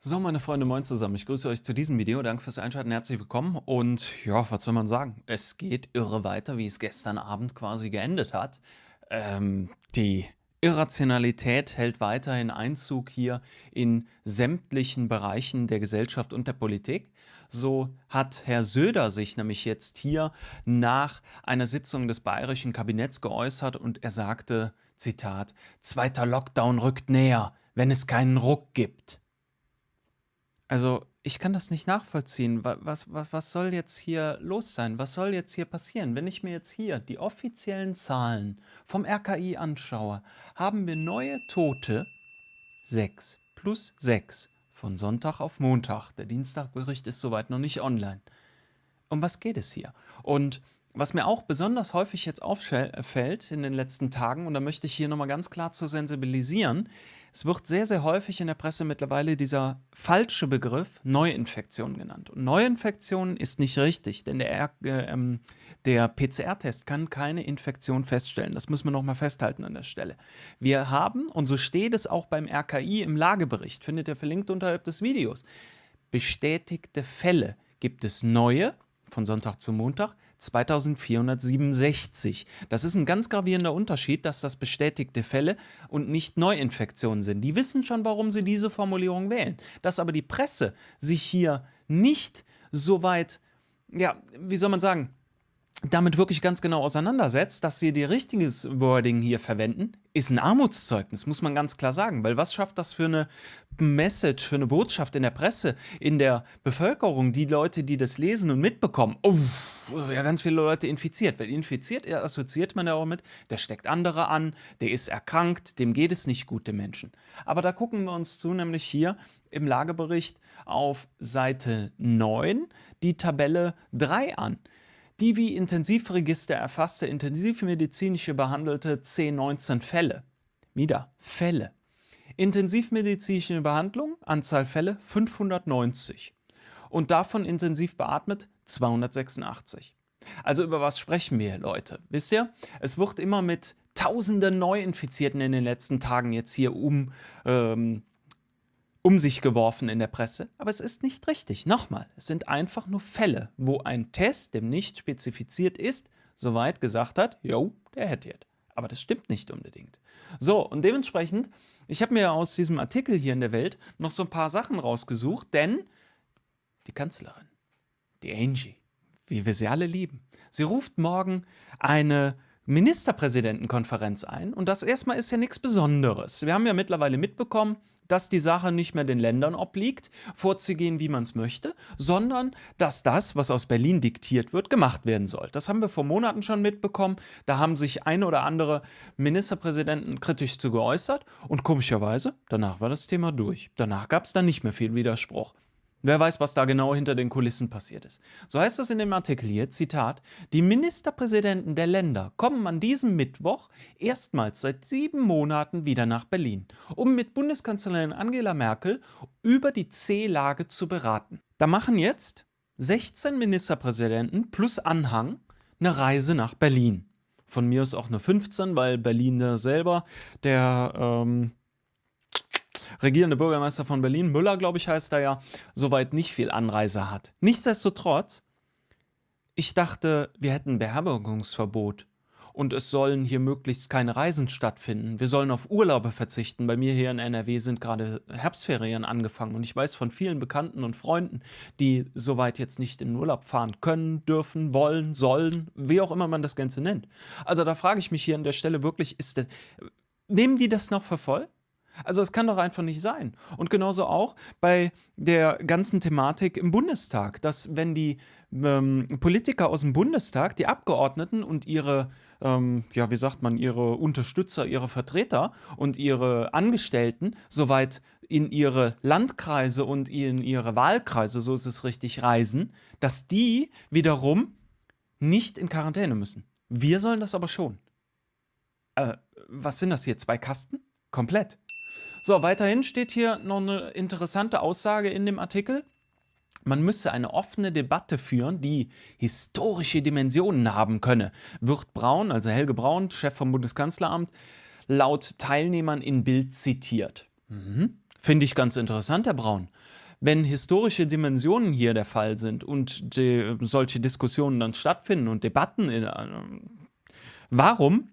So, meine Freunde, moin zusammen. Ich grüße euch zu diesem Video. Danke fürs Einschalten, herzlich willkommen. Und ja, was soll man sagen? Es geht irre weiter, wie es gestern Abend quasi geendet hat. Ähm, die Irrationalität hält weiterhin Einzug hier in sämtlichen Bereichen der Gesellschaft und der Politik. So hat Herr Söder sich nämlich jetzt hier nach einer Sitzung des bayerischen Kabinetts geäußert und er sagte, Zitat, zweiter Lockdown rückt näher, wenn es keinen Ruck gibt. Also, ich kann das nicht nachvollziehen. was was was soll jetzt hier los sein? Was soll jetzt hier passieren? Wenn ich mir jetzt hier die offiziellen Zahlen vom RKI anschaue, haben wir neue Tote 6 plus 6 von Sonntag auf Montag. Der Dienstagbericht ist soweit noch nicht online. Um was geht es hier? Und was mir auch besonders häufig jetzt auffällt in den letzten Tagen, und da möchte ich hier nochmal ganz klar zu sensibilisieren, es wird sehr, sehr häufig in der Presse mittlerweile dieser falsche Begriff Neuinfektion genannt. Und Neuinfektion ist nicht richtig, denn der, äh, ähm, der PCR-Test kann keine Infektion feststellen. Das müssen wir nochmal festhalten an der Stelle. Wir haben, und so steht es auch beim RKI im Lagebericht, findet ihr verlinkt unterhalb des Videos, bestätigte Fälle gibt es neue von Sonntag zu Montag 2467. Das ist ein ganz gravierender Unterschied, dass das bestätigte Fälle und nicht Neuinfektionen sind. Die wissen schon, warum sie diese Formulierung wählen. Dass aber die Presse sich hier nicht so weit, ja, wie soll man sagen, damit wirklich ganz genau auseinandersetzt, dass sie die richtiges Wording hier verwenden, ist ein Armutszeugnis, muss man ganz klar sagen. Weil was schafft das für eine Message, für eine Botschaft in der Presse, in der Bevölkerung, die Leute, die das lesen und mitbekommen? Oh, ja, ganz viele Leute infiziert. Weil infiziert assoziiert man ja auch mit, der steckt andere an, der ist erkrankt, dem geht es nicht gut, dem Menschen. Aber da gucken wir uns zu, nämlich hier im Lagebericht auf Seite 9 die Tabelle 3 an die wie Intensivregister erfasste intensivmedizinische behandelte C19 Fälle. Wieder Fälle. Intensivmedizinische Behandlung, Anzahl Fälle 590. Und davon intensiv beatmet 286. Also über was sprechen wir, Leute? Wisst ihr, es wird immer mit tausenden Neuinfizierten in den letzten Tagen jetzt hier um ähm, um sich geworfen in der Presse, aber es ist nicht richtig. Nochmal, es sind einfach nur Fälle, wo ein Test, dem nicht spezifiziert ist, soweit gesagt hat, jo, der hätte jetzt. Aber das stimmt nicht unbedingt. So, und dementsprechend, ich habe mir aus diesem Artikel hier in der Welt noch so ein paar Sachen rausgesucht, denn die Kanzlerin, die Angie, wie wir sie alle lieben, sie ruft morgen eine Ministerpräsidentenkonferenz ein und das erstmal ist ja nichts Besonderes. Wir haben ja mittlerweile mitbekommen, dass die Sache nicht mehr den Ländern obliegt, vorzugehen, wie man es möchte, sondern dass das, was aus Berlin diktiert wird, gemacht werden soll. Das haben wir vor Monaten schon mitbekommen. Da haben sich ein oder andere Ministerpräsidenten kritisch zu geäußert und komischerweise, danach war das Thema durch. Danach gab es dann nicht mehr viel Widerspruch. Wer weiß, was da genau hinter den Kulissen passiert ist. So heißt es in dem Artikel hier, Zitat, die Ministerpräsidenten der Länder kommen an diesem Mittwoch erstmals seit sieben Monaten wieder nach Berlin, um mit Bundeskanzlerin Angela Merkel über die C-Lage zu beraten. Da machen jetzt 16 Ministerpräsidenten plus Anhang eine Reise nach Berlin. Von mir aus auch nur 15, weil Berlin selber der ähm, regierende Bürgermeister von Berlin, Müller, glaube ich, heißt er ja, soweit nicht viel Anreise hat. Nichtsdestotrotz, ich dachte, wir hätten Beherbergungsverbot und es sollen hier möglichst keine Reisen stattfinden. Wir sollen auf Urlaube verzichten. Bei mir hier in NRW sind gerade Herbstferien angefangen und ich weiß von vielen Bekannten und Freunden, die soweit jetzt nicht in Urlaub fahren können, dürfen, wollen, sollen, wie auch immer man das Ganze nennt. Also da frage ich mich hier an der Stelle wirklich, ist das, nehmen die das noch für? Also es kann doch einfach nicht sein. Und genauso auch bei der ganzen Thematik im Bundestag, dass wenn die ähm, Politiker aus dem Bundestag, die Abgeordneten und ihre, ähm, ja, wie sagt man, ihre Unterstützer, ihre Vertreter und ihre Angestellten soweit in ihre Landkreise und in ihre Wahlkreise, so ist es richtig, reisen, dass die wiederum nicht in Quarantäne müssen. Wir sollen das aber schon. Äh, was sind das hier? Zwei Kasten? Komplett. So, weiterhin steht hier noch eine interessante Aussage in dem Artikel. Man müsse eine offene Debatte führen, die historische Dimensionen haben könne, wird Braun, also Helge Braun, Chef vom Bundeskanzleramt, laut Teilnehmern in Bild zitiert. Mhm. Finde ich ganz interessant, Herr Braun. wenn historische Dimensionen hier der Fall sind und die, solche Diskussionen dann stattfinden und Debatten, in, äh, warum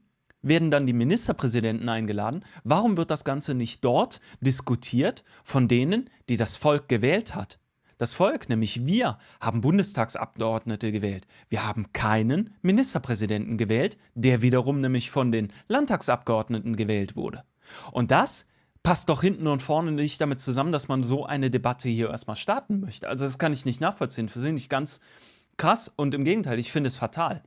werden dann die Ministerpräsidenten eingeladen? Warum wird das Ganze nicht dort diskutiert von denen, die das Volk gewählt hat? Das Volk, nämlich wir, haben Bundestagsabgeordnete gewählt. Wir haben keinen Ministerpräsidenten gewählt, der wiederum nämlich von den Landtagsabgeordneten gewählt wurde. Und das passt doch hinten und vorne nicht damit zusammen, dass man so eine Debatte hier erstmal starten möchte. Also das kann ich nicht nachvollziehen. Finde ich ganz krass und im Gegenteil, ich finde es fatal.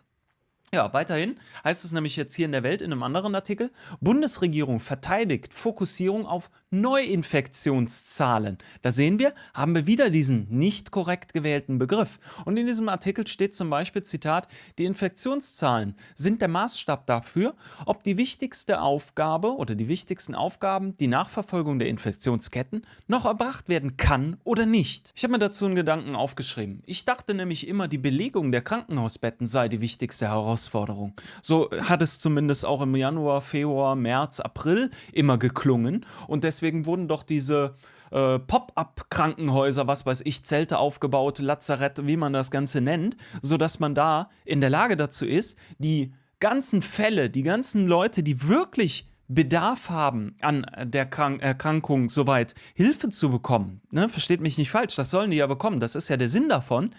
Ja, weiterhin heißt es nämlich jetzt hier in der Welt in einem anderen Artikel, Bundesregierung verteidigt Fokussierung auf Neuinfektionszahlen. Da sehen wir, haben wir wieder diesen nicht korrekt gewählten Begriff. Und in diesem Artikel steht zum Beispiel, Zitat, die Infektionszahlen sind der Maßstab dafür, ob die wichtigste Aufgabe oder die wichtigsten Aufgaben, die Nachverfolgung der Infektionsketten, noch erbracht werden kann oder nicht. Ich habe mir dazu einen Gedanken aufgeschrieben. Ich dachte nämlich immer, die Belegung der Krankenhausbetten sei die wichtigste Herausforderung. Herausforderung. So hat es zumindest auch im Januar, Februar, März, April immer geklungen. Und deswegen wurden doch diese äh, Pop-up-Krankenhäuser, was weiß ich, Zelte aufgebaut, Lazarette, wie man das Ganze nennt, sodass man da in der Lage dazu ist, die ganzen Fälle, die ganzen Leute, die wirklich Bedarf haben an der Krank Erkrankung soweit Hilfe zu bekommen. Ne? Versteht mich nicht falsch, das sollen die ja bekommen, das ist ja der Sinn davon.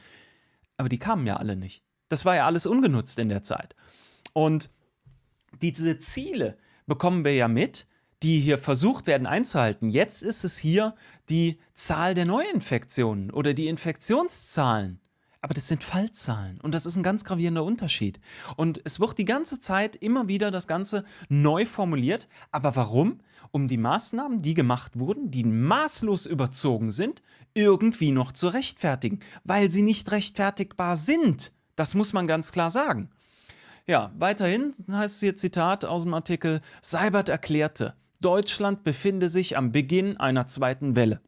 Aber die kamen ja alle nicht. Das war ja alles ungenutzt in der Zeit. Und diese Ziele bekommen wir ja mit, die hier versucht werden einzuhalten. Jetzt ist es hier die Zahl der Neuinfektionen oder die Infektionszahlen. Aber das sind Fallzahlen und das ist ein ganz gravierender Unterschied. Und es wird die ganze Zeit immer wieder das Ganze neu formuliert. Aber warum? Um die Maßnahmen, die gemacht wurden, die maßlos überzogen sind, irgendwie noch zu rechtfertigen, weil sie nicht rechtfertigbar sind. Das muss man ganz klar sagen. Ja, weiterhin heißt es hier Zitat aus dem Artikel, Seibert erklärte, Deutschland befinde sich am Beginn einer zweiten Welle.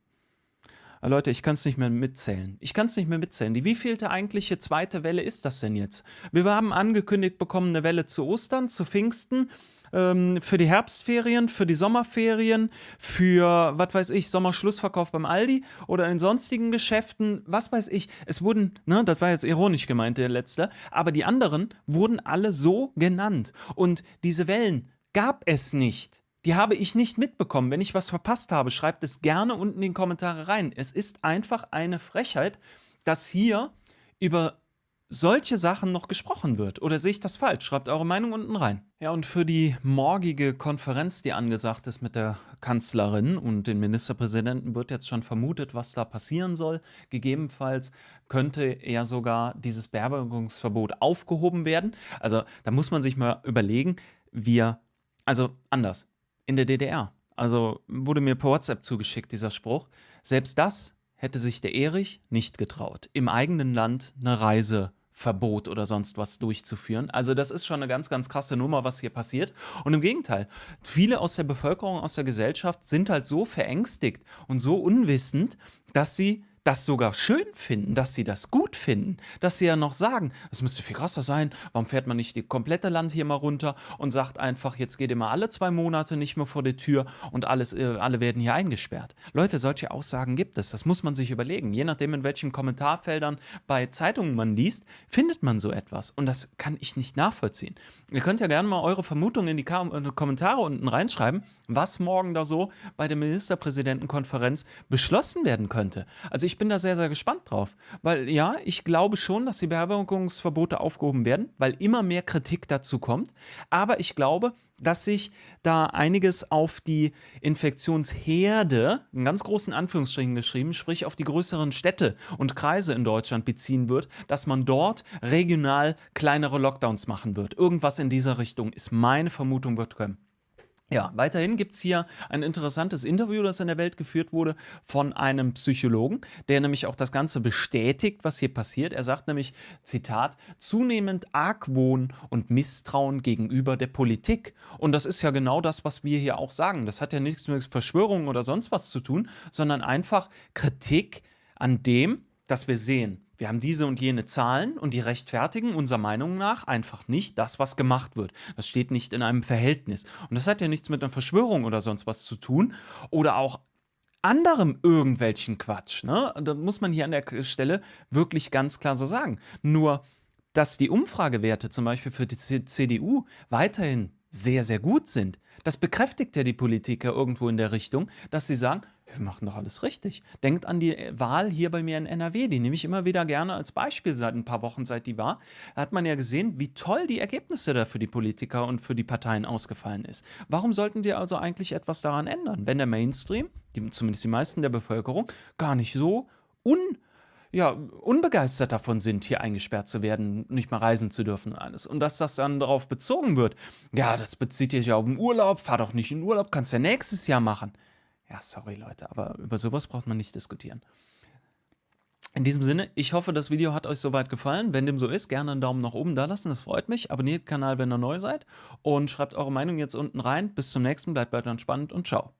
Ah, Leute, ich kann es nicht mehr mitzählen. Ich kann es nicht mehr mitzählen. Die wievielte eigentliche zweite Welle ist das denn jetzt? Wir haben angekündigt bekommen, eine Welle zu Ostern, zu Pfingsten ähm, für die Herbstferien, für die Sommerferien, für, was weiß ich, Sommerschlussverkauf beim Aldi oder in sonstigen Geschäften, was weiß ich. Es wurden, ne, das war jetzt ironisch gemeint, der letzte, aber die anderen wurden alle so genannt. Und diese Wellen gab es nicht. Die habe ich nicht mitbekommen. Wenn ich was verpasst habe, schreibt es gerne unten in die Kommentare rein. Es ist einfach eine Frechheit, dass hier über solche Sachen noch gesprochen wird. Oder sehe ich das falsch? Schreibt eure Meinung unten rein. Ja, und für die morgige Konferenz, die angesagt ist mit der Kanzlerin und den Ministerpräsidenten, wird jetzt schon vermutet, was da passieren soll. Gegebenenfalls könnte ja sogar dieses Beherbergungsverbot aufgehoben werden. Also da muss man sich mal überlegen, wir, also anders, in der DDR, also wurde mir per WhatsApp zugeschickt, dieser Spruch, selbst das hätte sich der Erich nicht getraut, im eigenen Land eine Reise Verbot oder sonst was durchzuführen. Also das ist schon eine ganz, ganz krasse Nummer, was hier passiert. Und im Gegenteil, viele aus der Bevölkerung, aus der Gesellschaft sind halt so verängstigt und so unwissend, dass sie das sogar schön finden, dass sie das gut finden, dass sie ja noch sagen, es müsste viel krasser sein, warum fährt man nicht die komplette Land hier mal runter und sagt einfach, jetzt geht immer alle zwei Monate nicht mehr vor die Tür und alles, äh, alle werden hier eingesperrt. Leute, solche Aussagen gibt es, das muss man sich überlegen. Je nachdem, in welchen Kommentarfeldern bei Zeitungen man liest, findet man so etwas und das kann ich nicht nachvollziehen. Ihr könnt ja gerne mal eure Vermutungen in die äh, Kommentare unten reinschreiben, was morgen da so bei der Ministerpräsidentenkonferenz beschlossen werden könnte. Also ich bin da sehr, sehr gespannt drauf. Weil ja, ich glaube schon, dass die Beherbergungsverbote aufgehoben werden, weil immer mehr Kritik dazu kommt. Aber ich glaube, dass sich da einiges auf die Infektionsherde, in ganz großen Anführungsstrichen geschrieben, sprich auf die größeren Städte und Kreise in Deutschland beziehen wird, dass man dort regional kleinere Lockdowns machen wird. Irgendwas in dieser Richtung ist meine Vermutung, wird kommen. Ja, weiterhin gibt es hier ein interessantes Interview, das in der Welt geführt wurde von einem Psychologen, der nämlich auch das Ganze bestätigt, was hier passiert. Er sagt nämlich, Zitat, zunehmend Argwohn und Misstrauen gegenüber der Politik. Und das ist ja genau das, was wir hier auch sagen. Das hat ja nichts mit Verschwörungen oder sonst was zu tun, sondern einfach Kritik an dem, dass wir sehen, wir haben diese und jene Zahlen und die rechtfertigen unserer Meinung nach einfach nicht das, was gemacht wird. Das steht nicht in einem Verhältnis. Und das hat ja nichts mit einer Verschwörung oder sonst was zu tun oder auch anderem irgendwelchen Quatsch. Ne? Da muss man hier an der Stelle wirklich ganz klar so sagen. Nur, dass die Umfragewerte zum Beispiel für die CDU weiterhin sehr, sehr gut sind, das bekräftigt ja die Politiker irgendwo in der Richtung, dass sie sagen, wir machen doch alles richtig. Denkt an die Wahl hier bei mir in NRW, die nehme ich immer wieder gerne als Beispiel seit ein paar Wochen, seit die war. Da hat man ja gesehen, wie toll die Ergebnisse da für die Politiker und für die Parteien ausgefallen ist. Warum sollten die also eigentlich etwas daran ändern, wenn der Mainstream, die, zumindest die meisten der Bevölkerung, gar nicht so un ja, unbegeistert davon sind, hier eingesperrt zu werden, nicht mal reisen zu dürfen und alles. Und dass das dann darauf bezogen wird, ja, das bezieht dich ja auf den Urlaub, fahr doch nicht in Urlaub, kannst ja nächstes Jahr machen. Ja, sorry Leute, aber über sowas braucht man nicht diskutieren. In diesem Sinne, ich hoffe, das Video hat euch soweit gefallen. Wenn dem so ist, gerne einen Daumen nach oben da lassen, das freut mich. Abonniert den Kanal, wenn ihr neu seid und schreibt eure Meinung jetzt unten rein. Bis zum nächsten, bleibt weiter entspannt und ciao.